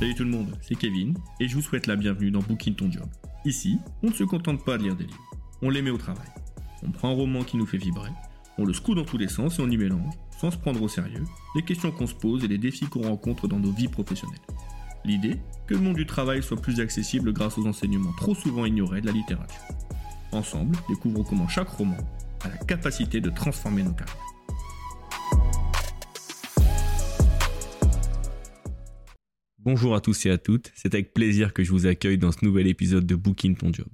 Salut tout le monde, c'est Kevin et je vous souhaite la bienvenue dans Booking Ton Job. Ici, on ne se contente pas de lire des livres, on les met au travail. On prend un roman qui nous fait vibrer, on le secoue dans tous les sens et on y mélange, sans se prendre au sérieux, les questions qu'on se pose et les défis qu'on rencontre dans nos vies professionnelles. L'idée, que le monde du travail soit plus accessible grâce aux enseignements trop souvent ignorés de la littérature. Ensemble, découvrons comment chaque roman a la capacité de transformer nos carrières. Bonjour à tous et à toutes, c'est avec plaisir que je vous accueille dans ce nouvel épisode de Booking Ton Job.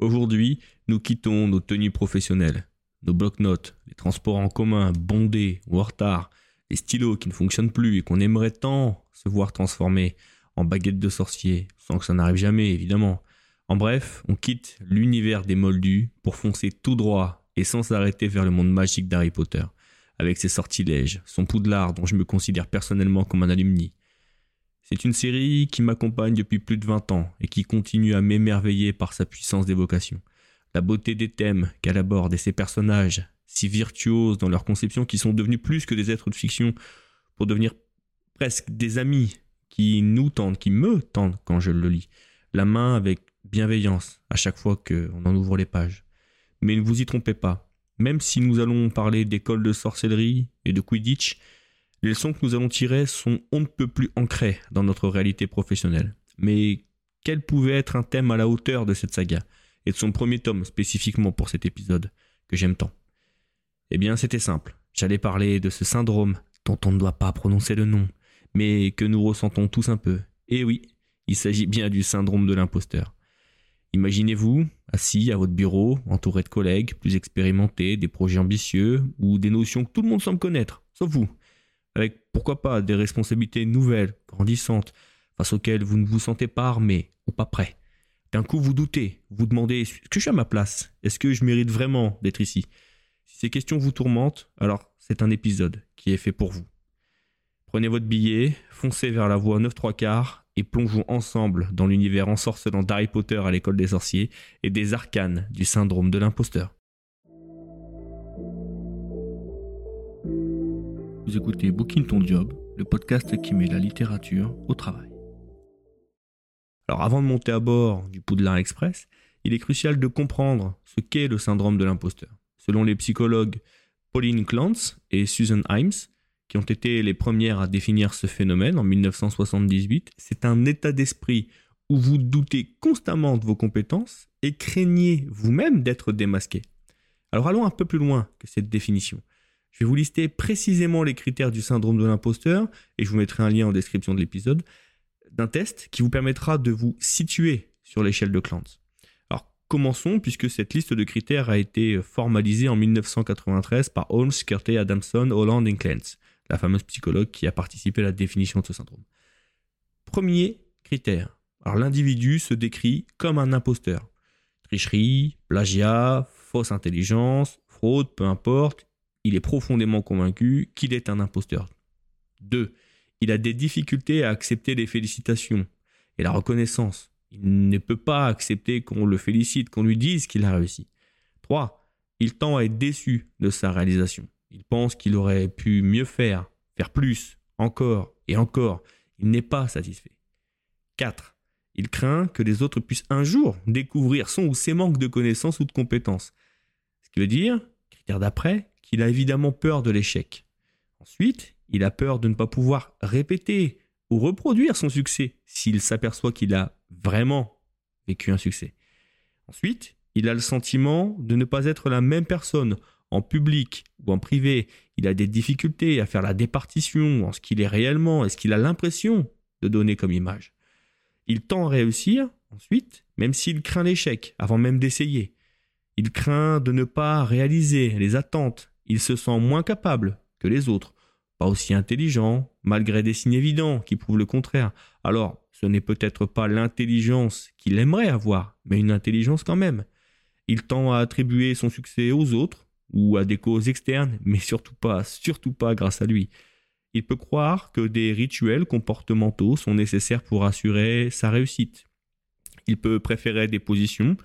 Aujourd'hui, nous quittons nos tenues professionnelles, nos blocs-notes, les transports en commun bondés ou en retard, les stylos qui ne fonctionnent plus et qu'on aimerait tant se voir transformer en baguettes de sorcier, sans que ça n'arrive jamais évidemment. En bref, on quitte l'univers des moldus pour foncer tout droit et sans s'arrêter vers le monde magique d'Harry Potter, avec ses sortilèges, son poudlard dont je me considère personnellement comme un alumni, c'est une série qui m'accompagne depuis plus de 20 ans et qui continue à m'émerveiller par sa puissance d'évocation. La beauté des thèmes qu'elle aborde et ses personnages, si virtuoses dans leur conception qui sont devenus plus que des êtres de fiction pour devenir presque des amis qui nous tendent, qui me tendent quand je le lis, la main avec bienveillance à chaque fois qu'on en ouvre les pages. Mais ne vous y trompez pas, même si nous allons parler d'école de sorcellerie et de Quidditch, les leçons que nous allons tirer sont on ne peut plus ancrées dans notre réalité professionnelle. Mais quel pouvait être un thème à la hauteur de cette saga, et de son premier tome spécifiquement pour cet épisode, que j'aime tant? Eh bien c'était simple, j'allais parler de ce syndrome dont on ne doit pas prononcer le nom, mais que nous ressentons tous un peu. Et oui, il s'agit bien du syndrome de l'imposteur. Imaginez-vous, assis à votre bureau, entouré de collègues plus expérimentés, des projets ambitieux, ou des notions que tout le monde semble connaître, sauf vous pourquoi pas des responsabilités nouvelles, grandissantes, face auxquelles vous ne vous sentez pas armé ou pas prêt. D'un coup, vous doutez, vous demandez est-ce que je suis à ma place? Est-ce que je mérite vraiment d'être ici? Si ces questions vous tourmentent, alors c'est un épisode qui est fait pour vous. Prenez votre billet, foncez vers la voie 9 3 quarts et plongeons ensemble dans l'univers ensorcelant d'Harry Potter à l'école des sorciers et des arcanes du syndrome de l'imposteur. Vous écoutez Booking Ton Job, le podcast qui met la littérature au travail. Alors avant de monter à bord du Poudlard Express, il est crucial de comprendre ce qu'est le syndrome de l'imposteur. Selon les psychologues Pauline Clance et Susan Himes, qui ont été les premières à définir ce phénomène en 1978, c'est un état d'esprit où vous doutez constamment de vos compétences et craignez vous-même d'être démasqué. Alors allons un peu plus loin que cette définition. Je vais vous lister précisément les critères du syndrome de l'imposteur, et je vous mettrai un lien en description de l'épisode, d'un test qui vous permettra de vous situer sur l'échelle de Clance. Alors commençons, puisque cette liste de critères a été formalisée en 1993 par Holmes, Curtey, Adamson, Holland et Clance, la fameuse psychologue qui a participé à la définition de ce syndrome. Premier critère. Alors l'individu se décrit comme un imposteur. Tricherie, plagiat, fausse intelligence, fraude, peu importe, il est profondément convaincu qu'il est un imposteur. 2. Il a des difficultés à accepter les félicitations et la reconnaissance. Il ne peut pas accepter qu'on le félicite, qu'on lui dise qu'il a réussi. 3. Il tend à être déçu de sa réalisation. Il pense qu'il aurait pu mieux faire, faire plus, encore et encore. Il n'est pas satisfait. 4. Il craint que les autres puissent un jour découvrir son ou ses manques de connaissances ou de compétences. Ce qui veut dire, critère d'après, il a évidemment peur de l'échec. Ensuite, il a peur de ne pas pouvoir répéter ou reproduire son succès s'il s'aperçoit qu'il a vraiment vécu un succès. Ensuite, il a le sentiment de ne pas être la même personne en public ou en privé. Il a des difficultés à faire la départition en ce qu'il est réellement et ce qu'il a l'impression de donner comme image. Il tend à réussir ensuite, même s'il craint l'échec avant même d'essayer. Il craint de ne pas réaliser les attentes il se sent moins capable que les autres, pas aussi intelligent, malgré des signes évidents qui prouvent le contraire. Alors, ce n'est peut-être pas l'intelligence qu'il aimerait avoir, mais une intelligence quand même. Il tend à attribuer son succès aux autres, ou à des causes externes, mais surtout pas, surtout pas grâce à lui. Il peut croire que des rituels comportementaux sont nécessaires pour assurer sa réussite. Il peut préférer des positions,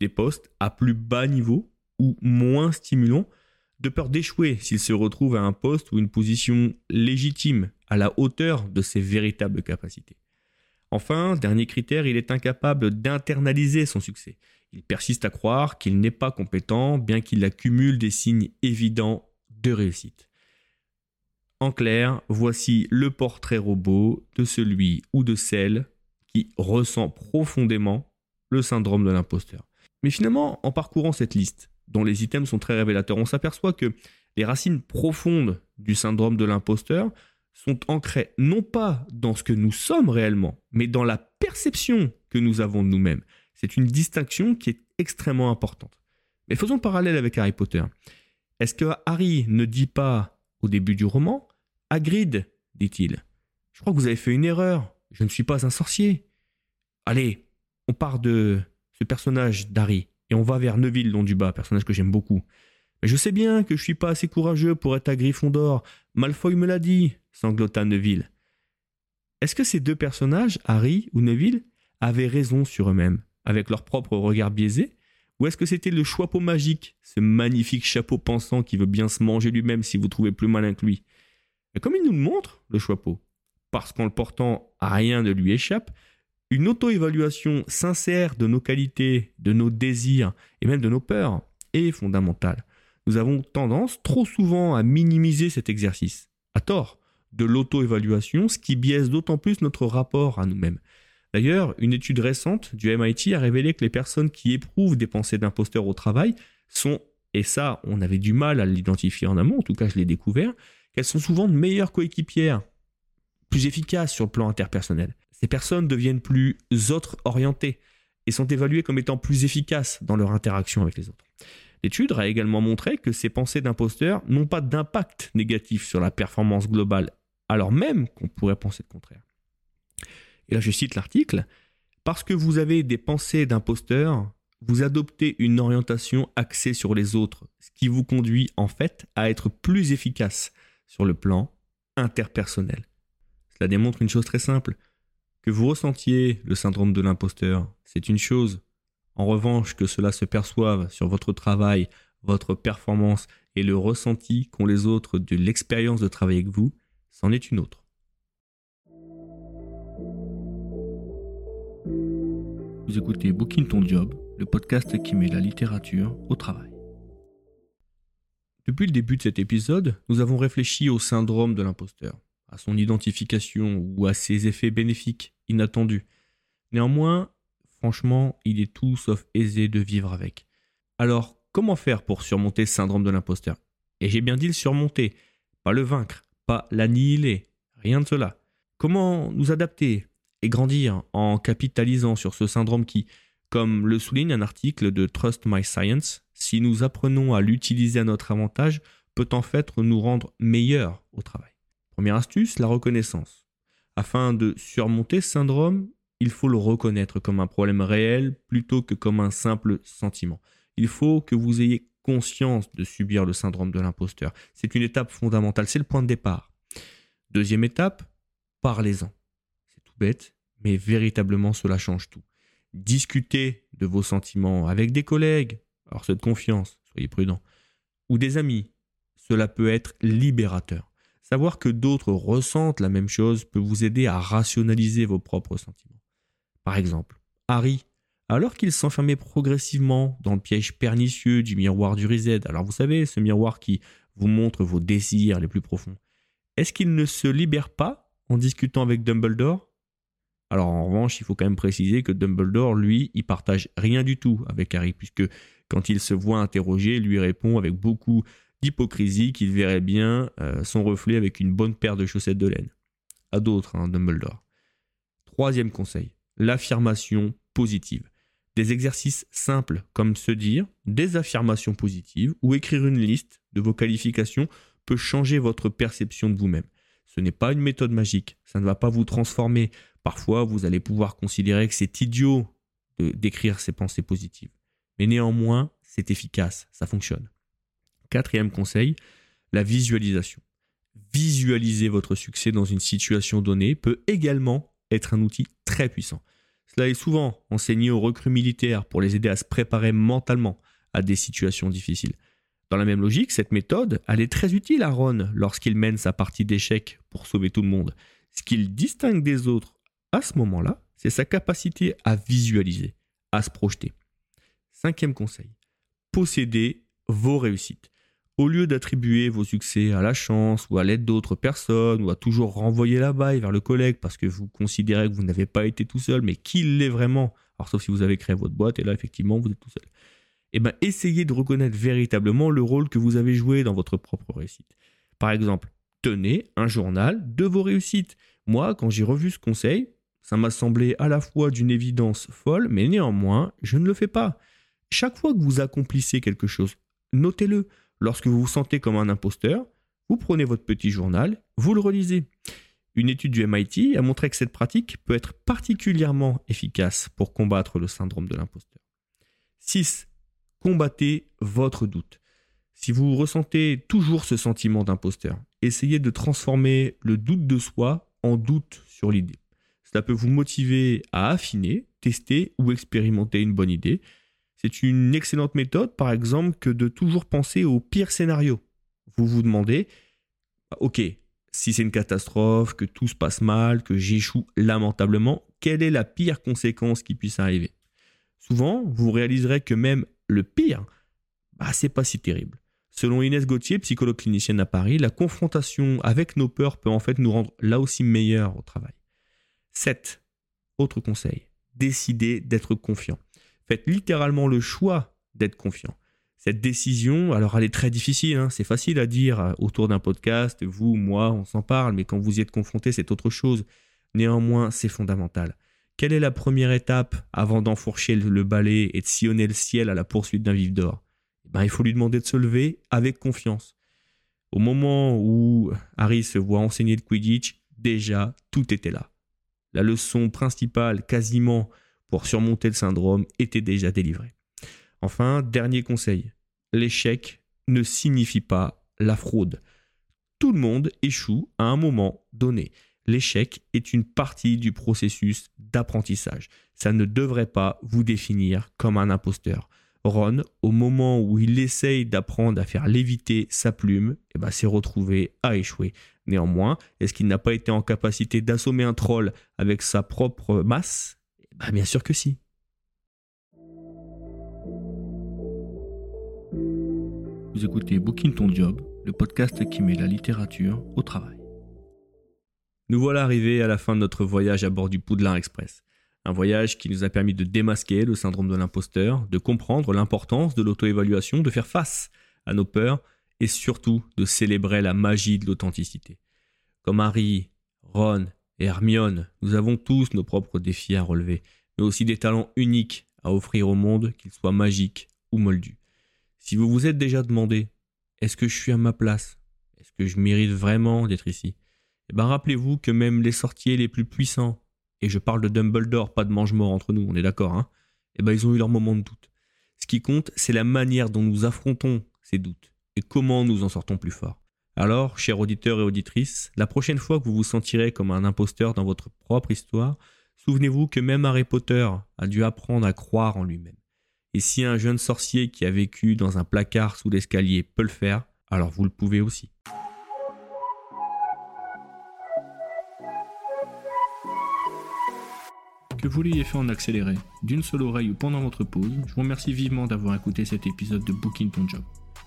des postes à plus bas niveau ou moins stimulants de peur d'échouer s'il se retrouve à un poste ou une position légitime à la hauteur de ses véritables capacités. Enfin, dernier critère, il est incapable d'internaliser son succès. Il persiste à croire qu'il n'est pas compétent, bien qu'il accumule des signes évidents de réussite. En clair, voici le portrait robot de celui ou de celle qui ressent profondément le syndrome de l'imposteur. Mais finalement, en parcourant cette liste, dont les items sont très révélateurs, on s'aperçoit que les racines profondes du syndrome de l'imposteur sont ancrées non pas dans ce que nous sommes réellement, mais dans la perception que nous avons de nous-mêmes. C'est une distinction qui est extrêmement importante. Mais faisons le parallèle avec Harry Potter. Est-ce que Harry ne dit pas au début du roman Hagrid, dit-il, je crois que vous avez fait une erreur. Je ne suis pas un sorcier. Allez, on part de ce personnage d'Harry et on va vers Neville long du bas, personnage que j'aime beaucoup. Mais je sais bien que je suis pas assez courageux pour être à Gryffondor. Malfoy me l'a dit, sanglota Neville. Est-ce que ces deux personnages, Harry ou Neville, avaient raison sur eux-mêmes, avec leur propre regard biaisé? Ou est-ce que c'était le chapeau magique, ce magnifique chapeau pensant qui veut bien se manger lui-même si vous trouvez plus malin que lui? Et comme il nous le montre, le chapeau, parce qu'en le portant, rien ne lui échappe, une auto-évaluation sincère de nos qualités, de nos désirs et même de nos peurs est fondamentale. Nous avons tendance trop souvent à minimiser cet exercice, à tort, de l'auto-évaluation, ce qui biaise d'autant plus notre rapport à nous-mêmes. D'ailleurs, une étude récente du MIT a révélé que les personnes qui éprouvent des pensées d'imposteur au travail sont, et ça on avait du mal à l'identifier en amont, en tout cas je l'ai découvert, qu'elles sont souvent de meilleures coéquipières, plus efficaces sur le plan interpersonnel. Ces personnes deviennent plus autres orientées et sont évaluées comme étant plus efficaces dans leur interaction avec les autres. L'étude a également montré que ces pensées d'imposteur n'ont pas d'impact négatif sur la performance globale, alors même qu'on pourrait penser le contraire. Et là je cite l'article, parce que vous avez des pensées d'imposteur, vous adoptez une orientation axée sur les autres, ce qui vous conduit en fait à être plus efficace sur le plan interpersonnel. Cela démontre une chose très simple. Que vous ressentiez le syndrome de l'imposteur, c'est une chose. En revanche, que cela se perçoive sur votre travail, votre performance et le ressenti qu'ont les autres de l'expérience de travailler avec vous, c'en est une autre. Vous écoutez Booking Ton Job, le podcast qui met la littérature au travail. Depuis le début de cet épisode, nous avons réfléchi au syndrome de l'imposteur à son identification ou à ses effets bénéfiques inattendus. Néanmoins, franchement, il est tout sauf aisé de vivre avec. Alors, comment faire pour surmonter ce syndrome de l'imposteur? Et j'ai bien dit le surmonter, pas le vaincre, pas l'annihiler, rien de cela. Comment nous adapter et grandir en capitalisant sur ce syndrome qui, comme le souligne un article de Trust My Science, si nous apprenons à l'utiliser à notre avantage, peut en fait nous rendre meilleurs au travail? Première astuce, la reconnaissance. Afin de surmonter ce syndrome, il faut le reconnaître comme un problème réel plutôt que comme un simple sentiment. Il faut que vous ayez conscience de subir le syndrome de l'imposteur. C'est une étape fondamentale, c'est le point de départ. Deuxième étape, parlez-en. C'est tout bête, mais véritablement cela change tout. Discutez de vos sentiments avec des collègues, alors cette confiance, soyez prudent, ou des amis. Cela peut être libérateur. Savoir que d'autres ressentent la même chose peut vous aider à rationaliser vos propres sentiments. Par exemple, Harry, alors qu'il s'enfermait progressivement dans le piège pernicieux du miroir du reset, alors vous savez, ce miroir qui vous montre vos désirs les plus profonds, est-ce qu'il ne se libère pas en discutant avec Dumbledore? Alors en revanche, il faut quand même préciser que Dumbledore, lui, il partage rien du tout avec Harry, puisque quand il se voit interroger, lui répond avec beaucoup d'hypocrisie qu'il verrait bien euh, son reflet avec une bonne paire de chaussettes de laine. À d'autres, hein, Dumbledore. Troisième conseil, l'affirmation positive. Des exercices simples comme se dire des affirmations positives ou écrire une liste de vos qualifications peut changer votre perception de vous-même. Ce n'est pas une méthode magique, ça ne va pas vous transformer. Parfois, vous allez pouvoir considérer que c'est idiot d'écrire ces pensées positives. Mais néanmoins, c'est efficace, ça fonctionne. Quatrième conseil, la visualisation. Visualiser votre succès dans une situation donnée peut également être un outil très puissant. Cela est souvent enseigné aux recrues militaires pour les aider à se préparer mentalement à des situations difficiles. Dans la même logique, cette méthode, elle est très utile à Ron lorsqu'il mène sa partie d'échecs pour sauver tout le monde. Ce qu'il distingue des autres à ce moment-là, c'est sa capacité à visualiser, à se projeter. Cinquième conseil, possédez vos réussites. Au lieu d'attribuer vos succès à la chance ou à l'aide d'autres personnes ou à toujours renvoyer la baille vers le collègue parce que vous considérez que vous n'avez pas été tout seul, mais qu'il l'est vraiment, alors sauf si vous avez créé votre boîte et là effectivement vous êtes tout seul, eh bien essayez de reconnaître véritablement le rôle que vous avez joué dans votre propre réussite. Par exemple, tenez un journal de vos réussites. Moi, quand j'ai revu ce conseil, ça m'a semblé à la fois d'une évidence folle, mais néanmoins, je ne le fais pas. Chaque fois que vous accomplissez quelque chose, notez-le. Lorsque vous vous sentez comme un imposteur, vous prenez votre petit journal, vous le relisez. Une étude du MIT a montré que cette pratique peut être particulièrement efficace pour combattre le syndrome de l'imposteur. 6. Combattez votre doute. Si vous ressentez toujours ce sentiment d'imposteur, essayez de transformer le doute de soi en doute sur l'idée. Cela peut vous motiver à affiner, tester ou expérimenter une bonne idée, c'est une excellente méthode, par exemple, que de toujours penser au pire scénario. Vous vous demandez, ok, si c'est une catastrophe, que tout se passe mal, que j'échoue lamentablement, quelle est la pire conséquence qui puisse arriver? Souvent, vous réaliserez que même le pire, bah, c'est pas si terrible. Selon Inès Gauthier, psychologue clinicienne à Paris, la confrontation avec nos peurs peut en fait nous rendre là aussi meilleurs au travail. 7. Autre conseil, décidez d'être confiant faites littéralement le choix d'être confiant. Cette décision, alors elle est très difficile, hein. c'est facile à dire euh, autour d'un podcast, vous, moi, on s'en parle, mais quand vous y êtes confronté, c'est autre chose. Néanmoins, c'est fondamental. Quelle est la première étape avant d'enfourcher le balai et de sillonner le ciel à la poursuite d'un vif d'or? Eh ben, Il faut lui demander de se lever avec confiance. Au moment où Harry se voit enseigner le Quidditch, déjà, tout était là. La leçon principale, quasiment pour surmonter le syndrome était déjà délivré. Enfin, dernier conseil, l'échec ne signifie pas la fraude. Tout le monde échoue à un moment donné. L'échec est une partie du processus d'apprentissage. Ça ne devrait pas vous définir comme un imposteur. Ron, au moment où il essaye d'apprendre à faire léviter sa plume, eh ben, s'est retrouvé à échouer. Néanmoins, est-ce qu'il n'a pas été en capacité d'assommer un troll avec sa propre masse? Bah, bien sûr que si. Vous écoutez Booking Ton Job, le podcast qui met la littérature au travail. Nous voilà arrivés à la fin de notre voyage à bord du Poudlard Express. Un voyage qui nous a permis de démasquer le syndrome de l'imposteur, de comprendre l'importance de l'auto-évaluation, de faire face à nos peurs et surtout de célébrer la magie de l'authenticité. Comme Harry, Ron et Hermione, nous avons tous nos propres défis à relever, mais aussi des talents uniques à offrir au monde, qu'ils soient magiques ou moldus. Si vous vous êtes déjà demandé est-ce que je suis à ma place? Est-ce que je mérite vraiment d'être ici? Eh bien rappelez-vous que même les sorciers les plus puissants, et je parle de Dumbledore, pas de mange-mort entre nous, on est d'accord, hein Eh ben ils ont eu leur moment de doute. Ce qui compte, c'est la manière dont nous affrontons ces doutes et comment nous en sortons plus forts. Alors, chers auditeurs et auditrices, la prochaine fois que vous vous sentirez comme un imposteur dans votre propre histoire, souvenez-vous que même Harry Potter a dû apprendre à croire en lui-même. Et si un jeune sorcier qui a vécu dans un placard sous l'escalier peut le faire, alors vous le pouvez aussi. Que vous l'ayez fait en accéléré, d'une seule oreille ou pendant votre pause, je vous remercie vivement d'avoir écouté cet épisode de Booking Ton.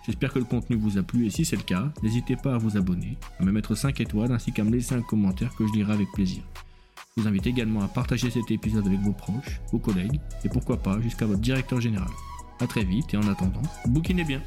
J'espère que le contenu vous a plu et si c'est le cas, n'hésitez pas à vous abonner, à me mettre 5 étoiles ainsi qu'à me laisser un commentaire que je lirai avec plaisir. Je vous invite également à partager cet épisode avec vos proches, vos collègues et pourquoi pas jusqu'à votre directeur général. A très vite et en attendant, bouquinez bien